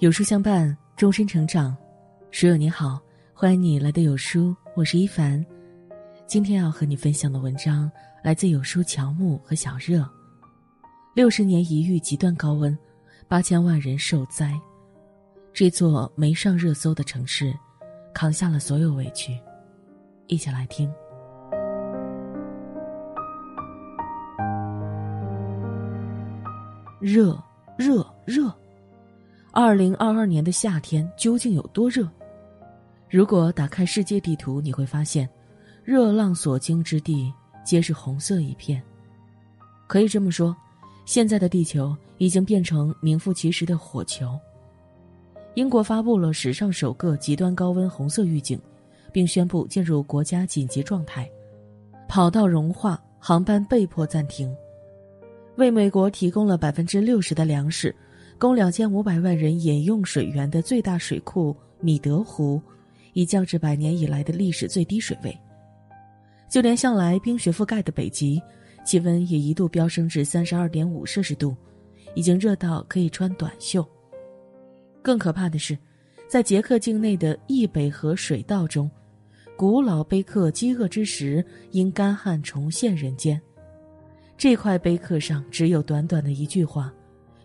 有书相伴，终身成长。书友你好，欢迎你来到有书，我是一凡。今天要和你分享的文章来自有书乔木和小热。六十年一遇极端高温，八千万人受灾。这座没上热搜的城市，扛下了所有委屈。一起来听。热，热，热。二零二二年的夏天究竟有多热？如果打开世界地图，你会发现，热浪所经之地皆是红色一片。可以这么说，现在的地球已经变成名副其实的火球。英国发布了史上首个极端高温红色预警，并宣布进入国家紧急状态，跑道融化，航班被迫暂停，为美国提供了百分之六十的粮食。供两千五百万人饮用水源的最大水库米德湖，已降至百年以来的历史最低水位。就连向来冰雪覆盖的北极，气温也一度飙升至三十二点五摄氏度，已经热到可以穿短袖。更可怕的是，在捷克境内的易北河水道中，古老碑刻“饥饿之时”因干旱重现人间。这块碑刻上只有短短的一句话。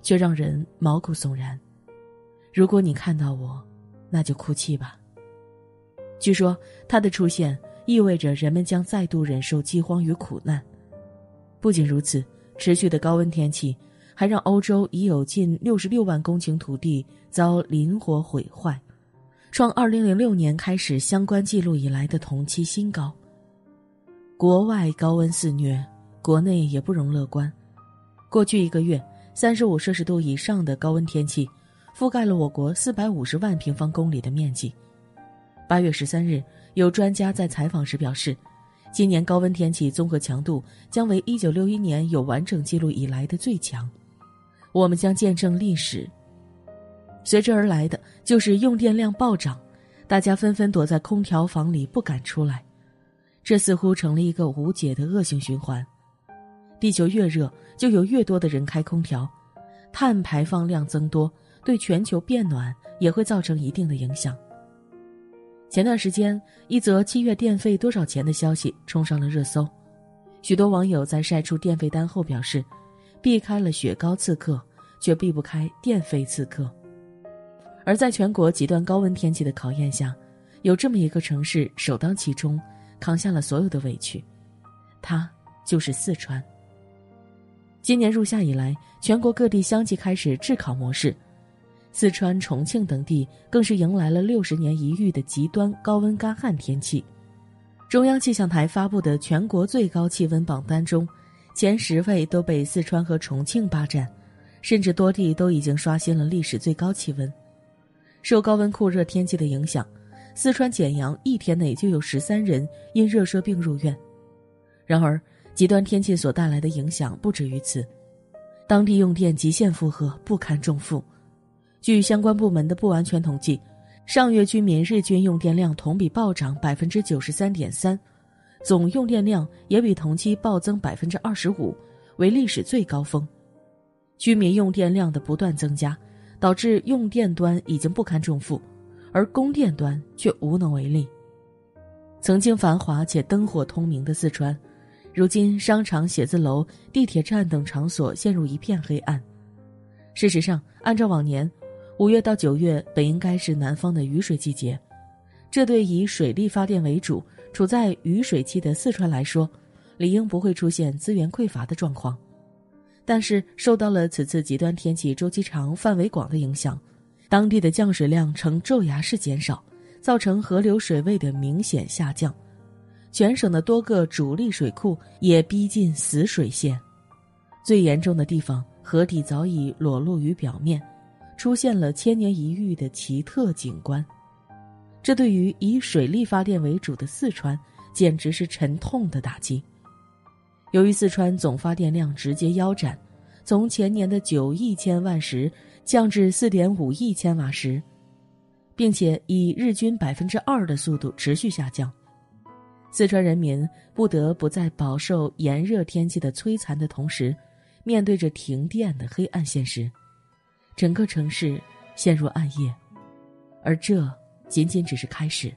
却让人毛骨悚然。如果你看到我，那就哭泣吧。据说他的出现意味着人们将再度忍受饥荒与苦难。不仅如此，持续的高温天气还让欧洲已有近六十六万公顷土地遭林火毁坏，创二零零六年开始相关记录以来的同期新高。国外高温肆虐，国内也不容乐观。过去一个月。三十五摄氏度以上的高温天气，覆盖了我国四百五十万平方公里的面积。八月十三日，有专家在采访时表示，今年高温天气综合强度将为一九六一年有完整记录以来的最强。我们将见证历史。随之而来的就是用电量暴涨，大家纷纷躲在空调房里不敢出来，这似乎成了一个无解的恶性循环。地球越热，就有越多的人开空调，碳排放量增多，对全球变暖也会造成一定的影响。前段时间，一则七月电费多少钱的消息冲上了热搜，许多网友在晒出电费单后表示，避开了雪糕刺客，却避不开电费刺客。而在全国极端高温天气的考验下，有这么一个城市首当其冲，扛下了所有的委屈，它就是四川。今年入夏以来，全国各地相继开始炙烤模式，四川、重庆等地更是迎来了六十年一遇的极端高温干旱天气。中央气象台发布的全国最高气温榜单中，前十位都被四川和重庆霸占，甚至多地都已经刷新了历史最高气温。受高温酷热天气的影响，四川简阳一天内就有十三人因热射病入院。然而，极端天气所带来的影响不止于此，当地用电极限负荷不堪重负。据相关部门的不完全统计，上月居民日均用电量同比暴涨百分之九十三点三，总用电量也比同期暴增百分之二十五，为历史最高峰。居民用电量的不断增加，导致用电端已经不堪重负，而供电端却无能为力。曾经繁华且灯火通明的四川。如今，商场、写字楼、地铁站等场所陷入一片黑暗。事实上，按照往年，五月到九月本应该是南方的雨水季节，这对以水力发电为主、处在雨水期的四川来说，理应不会出现资源匮乏的状况。但是，受到了此次极端天气周期长、范围广的影响，当地的降水量呈骤崖式减少，造成河流水位的明显下降。全省的多个主力水库也逼近死水线，最严重的地方河底早已裸露于表面，出现了千年一遇的奇特景观。这对于以水力发电为主的四川，简直是沉痛的打击。由于四川总发电量直接腰斩，从前年的九亿千万时降至四点五亿千瓦时，并且以日均百分之二的速度持续下降。四川人民不得不在饱受炎热天气的摧残的同时，面对着停电的黑暗现实，整个城市陷入暗夜，而这仅仅只是开始。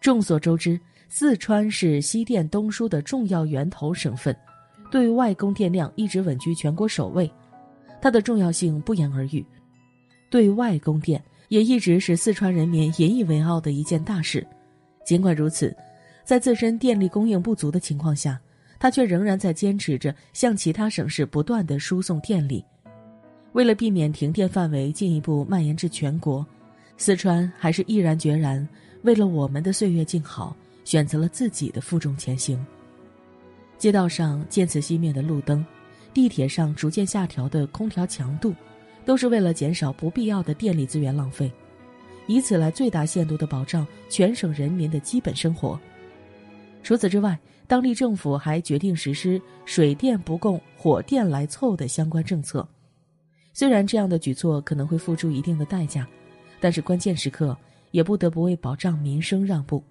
众所周知，四川是西电东输的重要源头省份，对外供电量一直稳居全国首位，它的重要性不言而喻。对外供电也一直是四川人民引以为傲的一件大事。尽管如此，在自身电力供应不足的情况下，他却仍然在坚持着向其他省市不断的输送电力。为了避免停电范围进一步蔓延至全国，四川还是毅然决然，为了我们的岁月静好，选择了自己的负重前行。街道上渐次熄灭的路灯，地铁上逐渐下调的空调强度，都是为了减少不必要的电力资源浪费，以此来最大限度的保障全省人民的基本生活。除此之外，当地政府还决定实施水电不供、火电来凑的相关政策。虽然这样的举措可能会付出一定的代价，但是关键时刻也不得不为保障民生让步。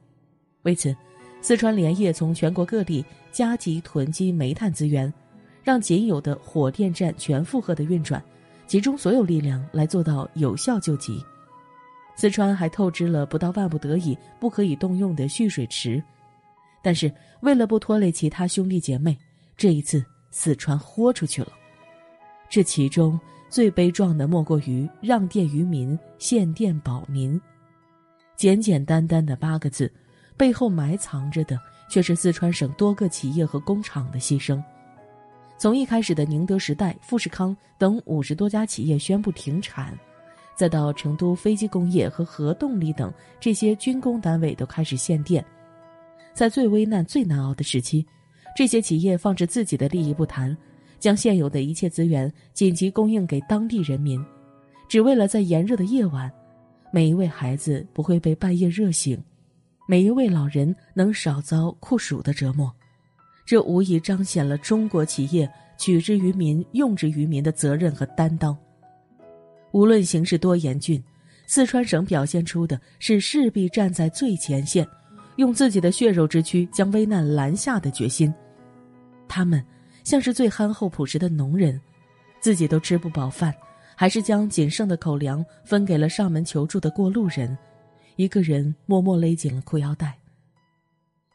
为此，四川连夜从全国各地加急囤积煤炭资源，让仅有的火电站全负荷的运转，集中所有力量来做到有效救急。四川还透支了不到万不得已不可以动用的蓄水池，但是为了不拖累其他兄弟姐妹，这一次四川豁出去了。这其中。最悲壮的莫过于让电于民，限电保民。简简单单的八个字，背后埋藏着的却是四川省多个企业和工厂的牺牲。从一开始的宁德时代、富士康等五十多家企业宣布停产，再到成都飞机工业和核动力等这些军工单位都开始限电，在最危难、最难熬的时期，这些企业放置自己的利益不谈。将现有的一切资源紧急供应给当地人民，只为了在炎热的夜晚，每一位孩子不会被半夜热醒，每一位老人能少遭酷暑的折磨。这无疑彰显了中国企业取之于民、用之于民的责任和担当。无论形势多严峻，四川省表现出的是势必站在最前线，用自己的血肉之躯将危难拦下的决心。他们。像是最憨厚朴实的农人，自己都吃不饱饭，还是将仅剩的口粮分给了上门求助的过路人，一个人默默勒紧了裤腰带。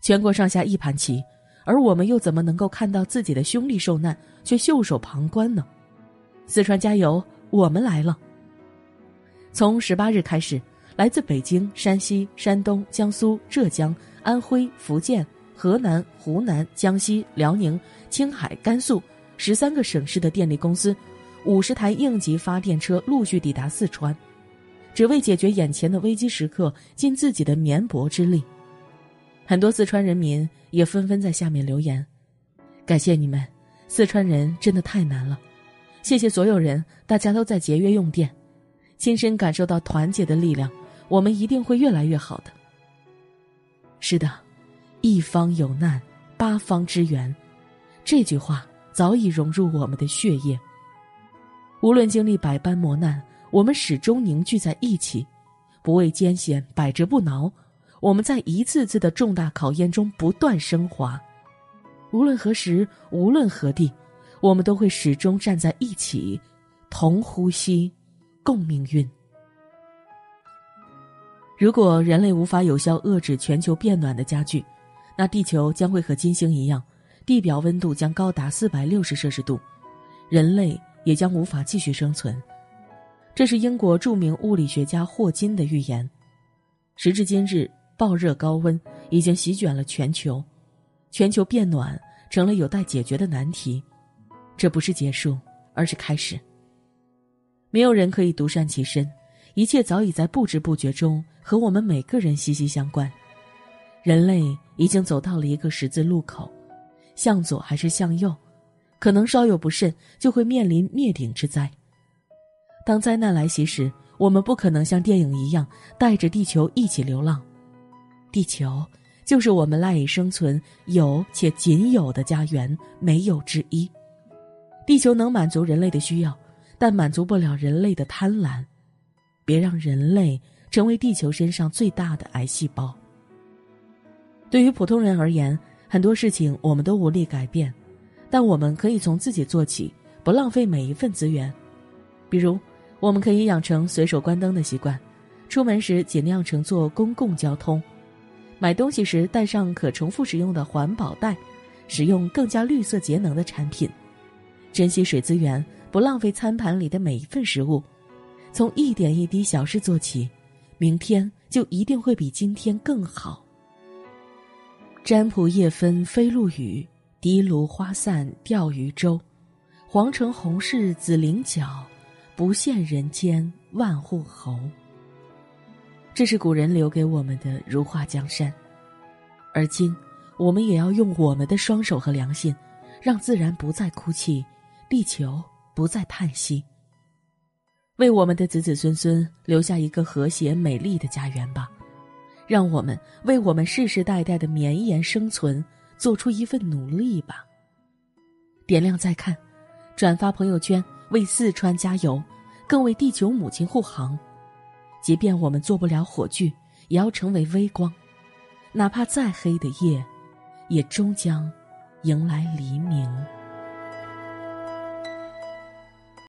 全国上下一盘棋，而我们又怎么能够看到自己的兄弟受难却袖手旁观呢？四川加油，我们来了！从十八日开始，来自北京、山西、山东、江苏、浙江、安徽、福建。河南、湖南、江西、辽宁、青海、甘肃十三个省市的电力公司，五十台应急发电车陆续抵达四川，只为解决眼前的危机时刻，尽自己的绵薄之力。很多四川人民也纷纷在下面留言：“感谢你们，四川人真的太难了，谢谢所有人，大家都在节约用电，亲身感受到团结的力量，我们一定会越来越好的。”是的。一方有难，八方支援，这句话早已融入我们的血液。无论经历百般磨难，我们始终凝聚在一起，不畏艰险，百折不挠。我们在一次次的重大考验中不断升华。无论何时，无论何地，我们都会始终站在一起，同呼吸，共命运。如果人类无法有效遏制全球变暖的加剧，那地球将会和金星一样，地表温度将高达四百六十摄氏度，人类也将无法继续生存。这是英国著名物理学家霍金的预言。时至今日，暴热高温已经席卷了全球，全球变暖成了有待解决的难题。这不是结束，而是开始。没有人可以独善其身，一切早已在不知不觉中和我们每个人息息相关。人类已经走到了一个十字路口，向左还是向右，可能稍有不慎就会面临灭顶之灾。当灾难来袭时，我们不可能像电影一样带着地球一起流浪，地球就是我们赖以生存、有且仅有的家园，没有之一。地球能满足人类的需要，但满足不了人类的贪婪。别让人类成为地球身上最大的癌细胞。对于普通人而言，很多事情我们都无力改变，但我们可以从自己做起，不浪费每一份资源。比如，我们可以养成随手关灯的习惯，出门时尽量乘坐公共交通，买东西时带上可重复使用的环保袋，使用更加绿色节能的产品，珍惜水资源，不浪费餐盘里的每一份食物。从一点一滴小事做起，明天就一定会比今天更好。占卜夜分飞露雨，滴芦花散钓鱼舟，黄城红柿紫菱角。不羡人间万户侯。这是古人留给我们的如画江山，而今，我们也要用我们的双手和良心，让自然不再哭泣，地球不再叹息，为我们的子子孙孙留下一个和谐美丽的家园吧。让我们为我们世世代代的绵延生存做出一份努力吧。点亮再看，转发朋友圈。为四川加油，更为地球母亲护航。即便我们做不了火炬，也要成为微光。哪怕再黑的夜，也终将迎来黎明。